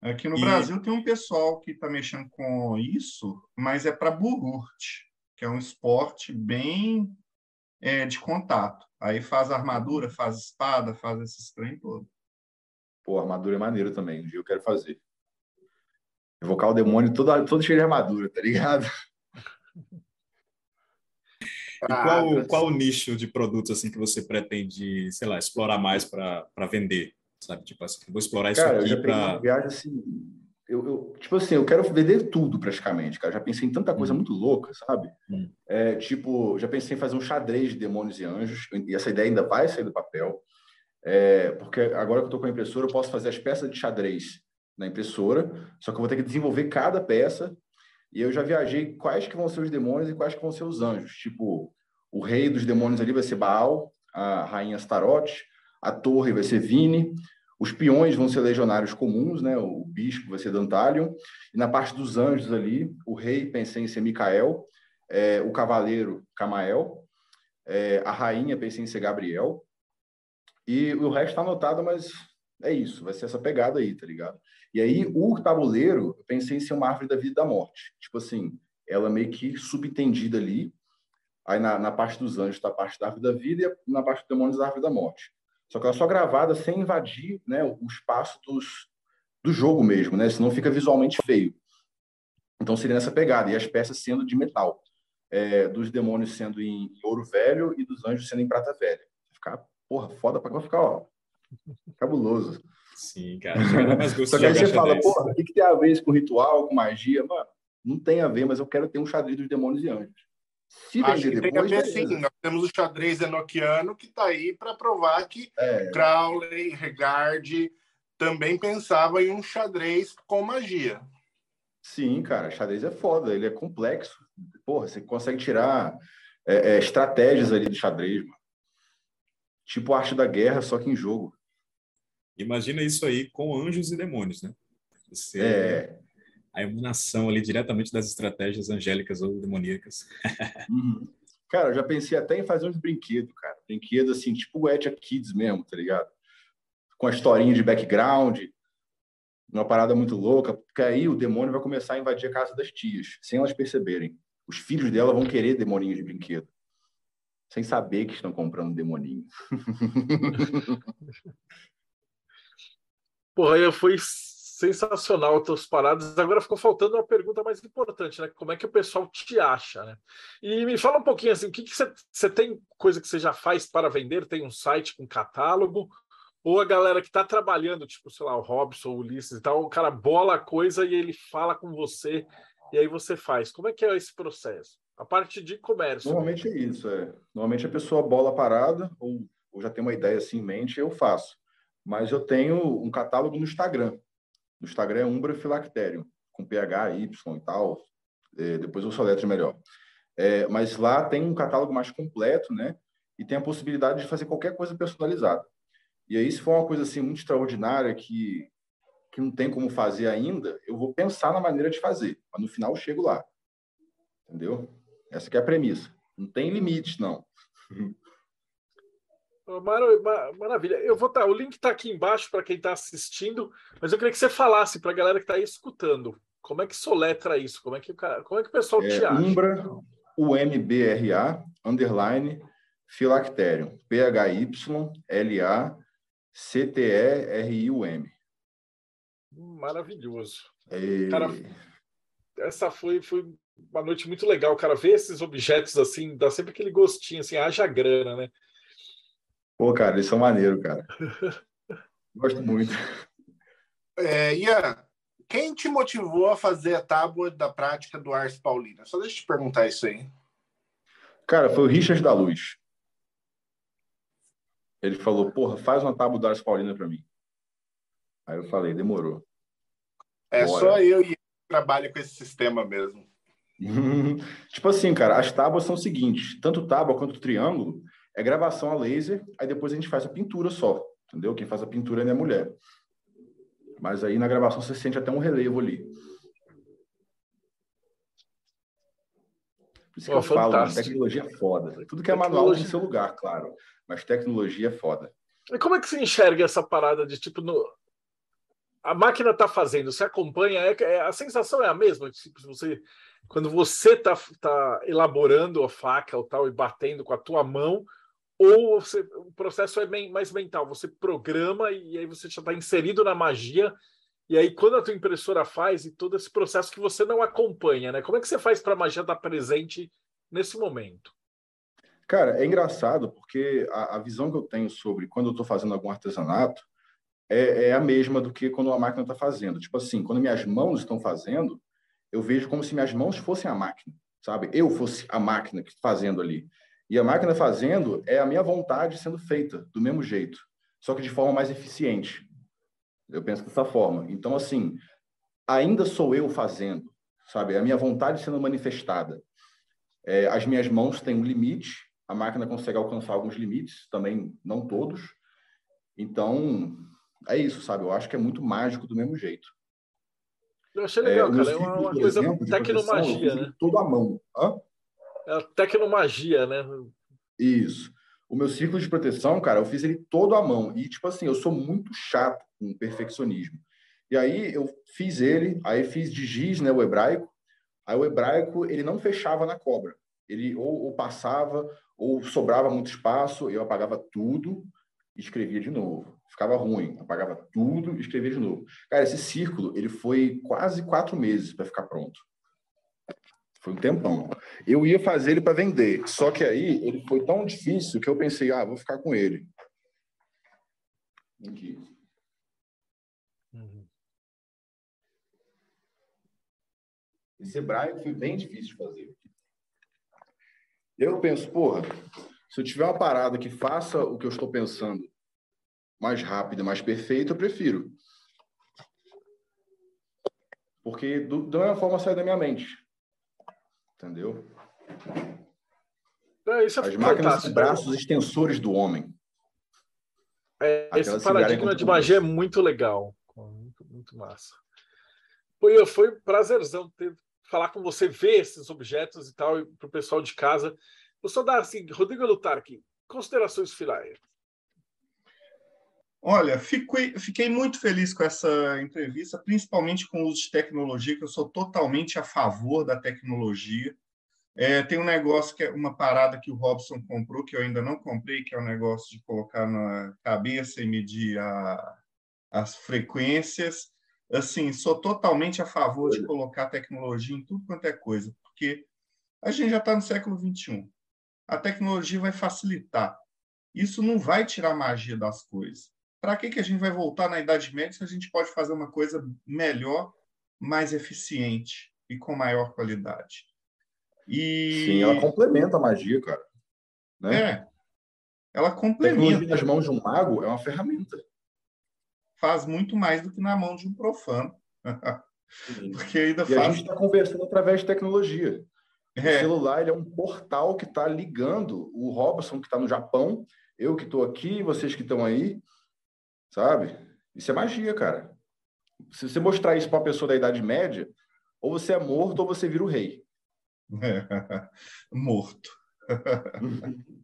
Aqui no e... Brasil tem um pessoal que está mexendo com isso, mas é para bururt, que é um esporte bem é, de contato. Aí faz armadura, faz espada, faz esses trem todo. Pô, armadura é maneiro também. Um dia eu quero fazer. Evocar o demônio todo, todo cheio de armadura, tá ligado? E qual, qual o nicho de produtos assim que você pretende, sei lá, explorar mais para vender? Sabe, tipo assim, vou explorar isso cara, aqui para viagem assim, eu, eu, tipo assim, eu quero vender tudo praticamente, cara. Já pensei em tanta coisa hum. muito louca, sabe? Hum. É, tipo, já pensei em fazer um xadrez de demônios e anjos, e essa ideia ainda vai sair do papel. É, porque agora que eu estou com a impressora, eu posso fazer as peças de xadrez na impressora, só que eu vou ter que desenvolver cada peça e eu já viajei quais que vão ser os demônios e quais que vão ser os anjos. Tipo, o rei dos demônios ali vai ser Baal, a rainha Astaroth, a torre vai ser Vini, os peões vão ser legionários comuns, né? O bispo vai ser Dantalion. E na parte dos anjos ali, o rei pensei em ser Micael, é, o cavaleiro Camael, é, a rainha pensei em ser Gabriel. E o resto está anotado, mas é isso, vai ser essa pegada aí, tá ligado? E aí, o tabuleiro, eu pensei em ser uma árvore da vida e da morte. Tipo assim, ela meio que subentendida ali. Aí na, na parte dos anjos está a parte da árvore da vida e na parte dos demônios a árvore da morte. Só que ela é só gravada sem invadir né, o espaço dos, do jogo mesmo, né? Senão fica visualmente feio. Então seria nessa pegada. E as peças sendo de metal. É, dos demônios sendo em ouro velho e dos anjos sendo em prata velha. Ficar, porra, foda pra ficar, ó, cabuloso. Sim, cara. Só que aí você fala, porra, o que, que tem a ver isso com ritual, com magia? Mano, não tem a ver, mas eu quero ter um xadrez dos demônios e anjos. Se Acho que depois, tem a ver sim. Nós temos o xadrez enoquiano que está aí para provar que é. Crowley, Regard também pensava em um xadrez com magia. Sim, cara, xadrez é foda, ele é complexo. Porra, você consegue tirar é, é, estratégias ali do xadrez, mano. Tipo arte da guerra, só que em jogo. Imagina isso aí com anjos e demônios, né? Você, é. A emanação ali diretamente das estratégias angélicas ou demoníacas. Uhum. Cara, eu já pensei até em fazer uns brinquedos, cara. Brinquedos assim, tipo o Etia Kids mesmo, tá ligado? Com a historinha de background, uma parada muito louca, porque aí o demônio vai começar a invadir a casa das tias, sem elas perceberem. Os filhos dela vão querer demoninhos de brinquedo, sem saber que estão comprando demoninho. Porra, fui sensacional as tuas paradas. Agora ficou faltando uma pergunta mais importante, né? Como é que o pessoal te acha, né? E me fala um pouquinho assim, o que você tem coisa que você já faz para vender? Tem um site com catálogo? Ou a galera que está trabalhando, tipo, sei lá, o Robson, o Ulisses e tal, o cara bola a coisa e ele fala com você e aí você faz. Como é que é esse processo? A parte de comércio. Normalmente é isso, é. Normalmente a pessoa bola parada ou, ou já tem uma ideia assim em mente, eu faço mas eu tenho um catálogo no Instagram. No Instagram é Umbra Filacterium, com pH, Y e tal. É, depois eu soletro melhor. É, mas lá tem um catálogo mais completo, né? E tem a possibilidade de fazer qualquer coisa personalizada. E aí, se for uma coisa assim muito extraordinária que, que não tem como fazer ainda, eu vou pensar na maneira de fazer. Mas no final eu chego lá. Entendeu? Essa é a premissa. Não tem limite, não. Maravilha. Eu vou tá, o link está aqui embaixo para quem está assistindo, mas eu queria que você falasse para a galera que está aí escutando. Como é que soletra isso? Como é que o, como é que o pessoal é, te acha? Umbra, UMBRA, underline, Philacterium. P-H-Y-L-A-C-T-E-R-I-U-M. Maravilhoso. E... Cara, essa foi, foi uma noite muito legal, cara. Ver esses objetos assim, dá sempre aquele gostinho, assim, haja grana, né? Pô, cara, eles são maneiros, cara. Gosto muito. É, Ian, quem te motivou a fazer a tábua da prática do Ars Paulina? Só deixa eu te perguntar isso aí. Cara, foi o Richard da Luz. Ele falou, porra, faz uma tábua do Ars Paulina para mim. Aí eu falei, demorou. É Bora. só eu e ele trabalho com esse sistema mesmo. tipo assim, cara, as tábuas são o seguinte: tanto tábua quanto triângulo é gravação a laser, aí depois a gente faz a pintura só, entendeu? Quem faz a pintura é minha mulher. Mas aí na gravação você sente até um relevo ali. Por isso que eu fantástico. falo, tecnologia é foda. Tudo que é tecnologia... manual tem seu lugar, claro. Mas tecnologia é foda. E como é que você enxerga essa parada de tipo no... a máquina está fazendo, você acompanha, é, é, a sensação é a mesma, tipo, você quando você está tá elaborando a faca ou tal e batendo com a tua mão, ou você, o processo é bem, mais mental, você programa e aí você já está inserido na magia, e aí quando a tua impressora faz e todo esse processo que você não acompanha, né? Como é que você faz para a magia estar presente nesse momento? Cara, é engraçado porque a, a visão que eu tenho sobre quando eu estou fazendo algum artesanato é, é, a mesma do que quando a máquina está fazendo. Tipo assim, quando minhas mãos estão fazendo, eu vejo como se minhas mãos fossem a máquina, sabe? Eu fosse a máquina fazendo ali. E a máquina fazendo é a minha vontade sendo feita do mesmo jeito, só que de forma mais eficiente. Eu penso dessa forma. Então, assim, ainda sou eu fazendo, sabe? É a minha vontade sendo manifestada. É, as minhas mãos têm um limite, a máquina consegue alcançar alguns limites, também não todos. Então, é isso, sabe? Eu acho que é muito mágico do mesmo jeito. Eu achei legal, é, cara. É uma, uma coisa exemplo, tecnomagia, né? Tudo à mão. Hã? É a tecnomagia, né? Isso. O meu círculo de proteção, cara, eu fiz ele todo à mão. E, tipo assim, eu sou muito chato com perfeccionismo. E aí eu fiz ele, aí fiz de giz, né, o hebraico. Aí o hebraico, ele não fechava na cobra. Ele ou, ou passava, ou sobrava muito espaço, eu apagava tudo escrevia de novo. Ficava ruim, apagava tudo e escrevia de novo. Cara, esse círculo, ele foi quase quatro meses para ficar pronto. Foi um tempão. Eu ia fazer ele para vender, só que aí ele foi tão difícil que eu pensei, ah, vou ficar com ele. Aqui. Uhum. Esse hebraico foi bem difícil de fazer. Eu penso, porra, se eu tiver uma parada que faça o que eu estou pensando mais rápida, mais perfeita, eu prefiro. Porque do, da mesma forma sai da minha mente. Entendeu? É, isso é As máquinas são braços extensores do homem. É, esse paradigma de magia é muito legal. Muito, muito massa. Foi, foi prazerzão ter, falar com você, ver esses objetos e tal, para o pessoal de casa. Dar assim, Rodrigo Lutarque, considerações finais. Olha, fiquei, fiquei muito feliz com essa entrevista, principalmente com o uso de tecnologia, que eu sou totalmente a favor da tecnologia. É, tem um negócio que é uma parada que o Robson comprou, que eu ainda não comprei, que é o um negócio de colocar na cabeça e medir a, as frequências. Assim, sou totalmente a favor de colocar tecnologia em tudo quanto é coisa, porque a gente já está no século XXI. A tecnologia vai facilitar. Isso não vai tirar a magia das coisas para que, que a gente vai voltar na Idade Média se a gente pode fazer uma coisa melhor, mais eficiente e com maior qualidade? E... Sim, ela complementa a magia, cara. Né? É, ela complementa. nas mãos de um mago é uma ferramenta. Faz muito mais do que na mão de um profano. Porque ainda e faz... a gente está conversando através de tecnologia. É. O celular ele é um portal que está ligando o Robson, que está no Japão, eu que estou aqui, vocês que estão aí, sabe? Isso é magia, cara. Se você mostrar isso para uma pessoa da Idade Média, ou você é morto ou você vira o rei. Morto.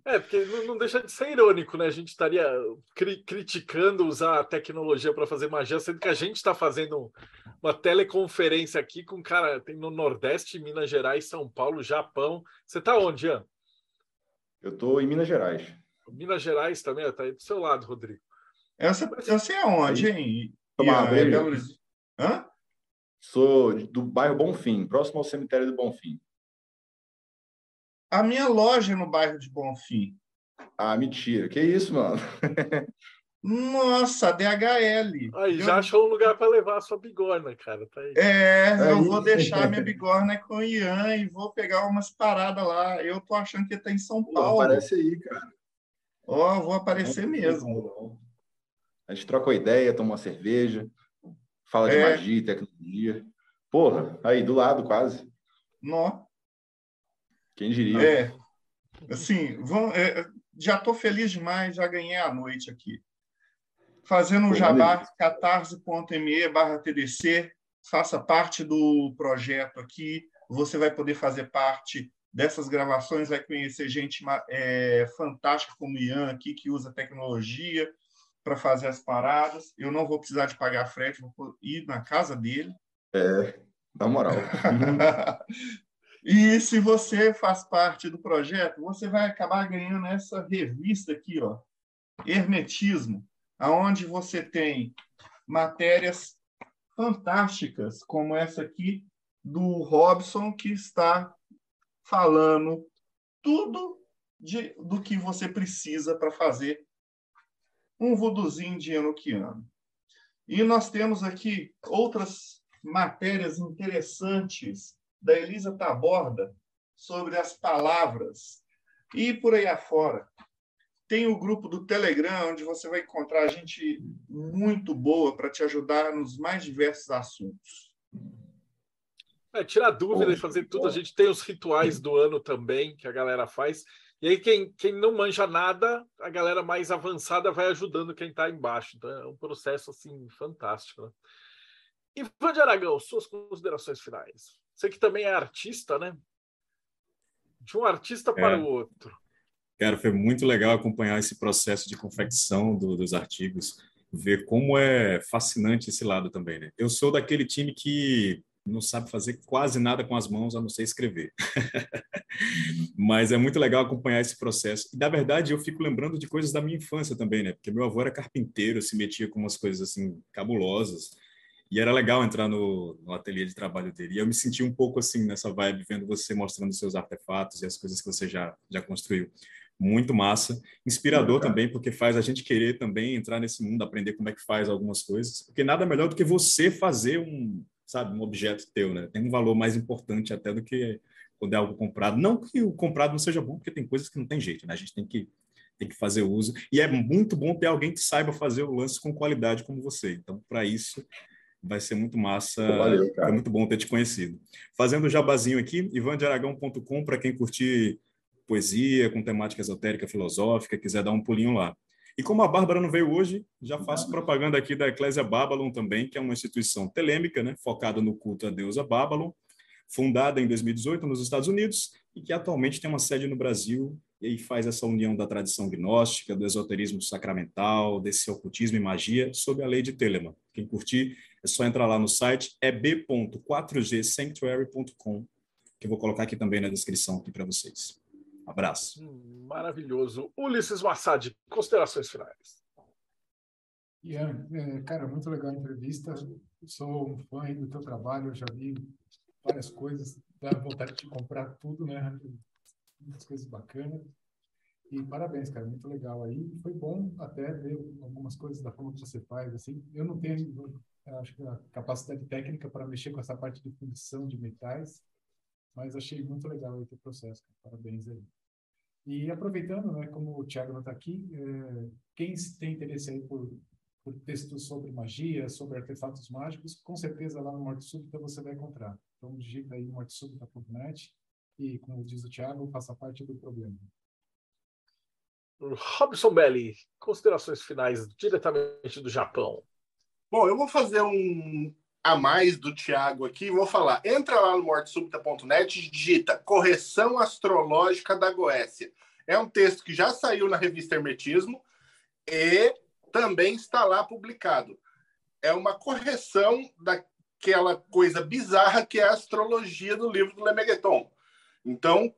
É, porque não, deixa de ser irônico, né? A gente estaria cri criticando usar a tecnologia para fazer magia, sendo que a gente está fazendo uma teleconferência aqui com cara, tem no Nordeste, Minas Gerais, São Paulo, Japão. Você está onde, Ian? Eu estou em Minas Gerais. Minas Gerais também, está aí do seu lado, Rodrigo. Essa, você é onde, hein? Tomar Ian? É? Hã? Sou do bairro Bonfim, próximo ao cemitério do Bonfim. A minha loja é no bairro de Bonfim. Ah, mentira. Que isso, mano? Nossa, DHL. Aí, Eu- já achou um lugar para levar a sua bigorna, cara. Tá aí. É, eu Aí. vou deixar minha bigorna com o Ian e vou pegar umas paradas lá. Eu tô achando que tá em São Pô, Paulo. aparece aí, cara. Ó, vou aparecer mesmo. A gente troca uma ideia, toma uma cerveja, fala de É. magia, e tecnologia. Porra, aí, do lado quase. Nó. Quem diria? É. Assim, vão, é, já tô feliz demais, já ganhei a noite aqui. Fazendo um jabá, catarse.me barra TDC, faça parte do projeto aqui. Você vai poder fazer parte dessas gravações, vai conhecer gente é, fantástica como o Ian aqui, que usa tecnologia para fazer as paradas. Eu não vou precisar de pagar frete, vou ir na casa dele. Na moral. e se você faz parte do projeto, você vai acabar ganhando essa revista aqui, ó, Hermetismo, aonde você tem matérias fantásticas, como essa aqui do Robson, que está falando tudo de, do que você precisa para fazer um voduzinho de enoquiano. E nós temos aqui outras matérias interessantes da Elisa Taborda sobre as palavras e por aí afora. Tem o grupo do Telegram, onde você vai encontrar gente muito boa para te ajudar nos mais diversos assuntos. É, tirar dúvida Bom, e fazer tudo. A gente tem os rituais do ano também que a galera faz. E aí, quem, quem não manja nada, a galera mais avançada vai ajudando quem está embaixo. Então, é um processo assim fantástico. Né? Ivan de Aragão, suas considerações finais. Você que também é artista, né? De um artista para É. o outro. Cara, foi muito legal acompanhar esse processo de confecção do- dos artigos, ver como é fascinante esse lado também, né? Eu sou daquele time que não sabe fazer quase nada com as mãos, a não ser escrever. Mas é muito legal acompanhar esse processo. E, na verdade, eu fico lembrando de coisas da minha infância também, né? Porque meu avô era carpinteiro, se metia com umas coisas, assim, cabulosas. E era legal entrar no, no ateliê de trabalho dele. E eu me senti um pouco assim nessa vibe, vendo você mostrando seus artefatos e as coisas que você já, já construiu. Muito massa. Inspirador também, porque faz a gente querer também entrar nesse mundo, aprender como é que faz algumas coisas. Porque nada melhor do que você fazer um, sabe, um objeto teu, né? Tem um valor mais importante até do que quando é algo comprado. Não que o comprado não seja bom, porque tem coisas que não tem jeito, né? A gente tem que tem que fazer uso. E é muito bom ter alguém que saiba fazer o lance com qualidade como você. Então, para isso, vai ser muito massa. Valeu, cara. É muito bom ter te conhecido. Fazendo o jabazinho aqui, ivandearagão.com para quem curtir poesia com temática esotérica, filosófica, quiser dar um pulinho lá. E como a Bárbara não veio hoje, já faço propaganda aqui da Eclésia Babylon também, que é uma instituição telêmica, né, focada no culto à deusa Babylon, fundada em 2018 nos Estados Unidos e que atualmente tem uma sede no Brasil e faz essa união da tradição gnóstica, do esoterismo sacramental, desse ocultismo e magia, sob a lei de Telemann. Quem curtir, é só entrar lá no site, é b.4gsanctuary.com, que eu vou colocar aqui também na descrição aqui para vocês. Abraço. Hum, maravilhoso. Ulisses Massad, considerações finais. Ian, é, cara, muito legal a entrevista. Sou um fã aí do teu trabalho, eu já vi várias coisas, dá vontade de comprar tudo, né? Muitas coisas bacanas. E parabéns, cara, muito legal aí. Foi bom até ver algumas coisas da forma que você faz, assim. Eu não tenho, acho que a capacidade técnica para mexer com essa parte de fundição de metais, mas achei muito legal o processo. Parabéns aí. E aproveitando, né, como o Thiago não está aqui, é, quem tem interesse aí por por textos sobre magia, sobre artefatos mágicos, com certeza lá no Morte Súbita você vai encontrar. Então digita aí mortesúbita.net e, como diz o Thiago, faça parte do problema. Robson Belli, considerações finais diretamente do Japão. Bom, eu vou fazer um a mais do Thiago aqui, vou falar. Entra lá no mortesúbita.net e digita Correção Astrológica da Goécia. É um texto que já saiu na revista Hermetismo e também está lá publicado. É uma correção daquela coisa bizarra que é a astrologia do livro do Lemegueton. Então,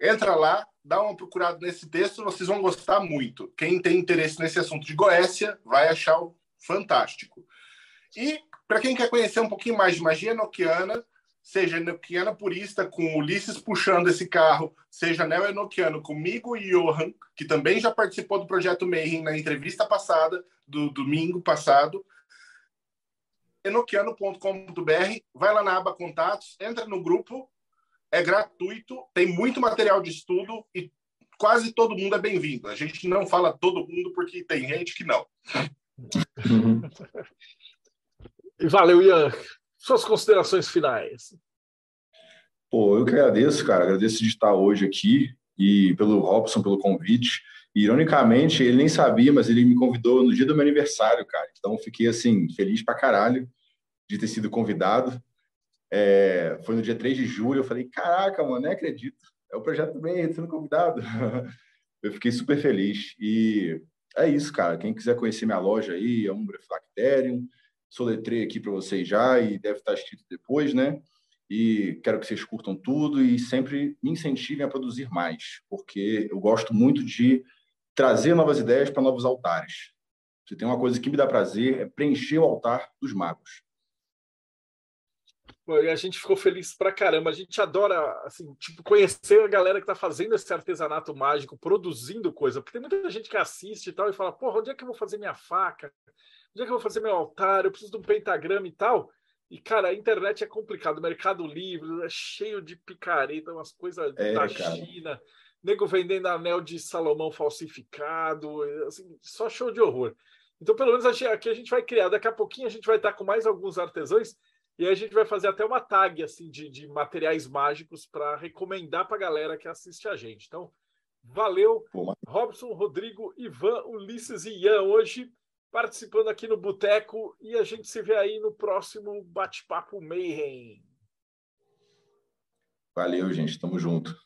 entra lá, dá uma procurada nesse texto, vocês vão gostar muito. Quem tem interesse nesse assunto de Goécia vai achar fantástico. E para quem quer conhecer um pouquinho mais de magia enoquiana, seja enoquiana purista com Ulisses puxando esse carro, seja neo-enoquiano comigo e Johan, que também já participou do projeto Mayhem na entrevista passada, do domingo passado. enoquiano.com.br, vai lá na aba contatos, entra no grupo, é gratuito, tem muito material de estudo e quase todo mundo é bem-vindo. A gente não fala todo mundo porque tem gente que não. Valeu, Ian. Suas considerações finais. Pô, eu que agradeço, cara. Agradeço de estar hoje aqui e pelo Robson, pelo convite. E, ironicamente, ele nem sabia, mas ele me convidou no dia do meu aniversário, cara. Então, fiquei, assim, feliz pra caralho de ter sido convidado. É, foi no dia 3 de julho. Eu falei, caraca, mano, nem acredito. É o projeto bem sendo convidado. eu fiquei super feliz. E é isso, cara. Quem quiser conhecer minha loja aí, é Umbra Flacterium soletrei aqui para vocês já e deve estar escrito depois, né? E quero que vocês curtam tudo e sempre me incentivem a produzir mais, porque eu gosto muito de trazer novas ideias para novos altares. Se tem uma coisa que me dá prazer é preencher o altar dos magos. E a gente ficou feliz pra caramba. A gente adora, assim, tipo, conhecer a galera que tá fazendo esse artesanato mágico, produzindo coisa. Porque tem muita gente que assiste e tal e fala, porra, onde é que eu vou fazer minha faca? onde é que eu vou fazer meu altar? Eu preciso de um pentagrama e tal. E, cara, a internet é complicado. O Mercado Livre é cheio de picareta, umas coisas é, da cara. China. Nego vendendo anel de Salomão falsificado. Assim, só show de horror. Então, pelo menos aqui a gente vai criar. Daqui a pouquinho a gente vai estar com mais alguns artesãos. E aí a gente vai fazer até uma tag assim de, de materiais mágicos para recomendar para a galera que assiste a gente. Então, valeu, Pô, Robson, Rodrigo, Ivan, Ulisses e Ian hoje participando aqui no Boteco e a gente se vê aí no próximo Bate-Papo Mayhem. Valeu, gente. Tamo junto.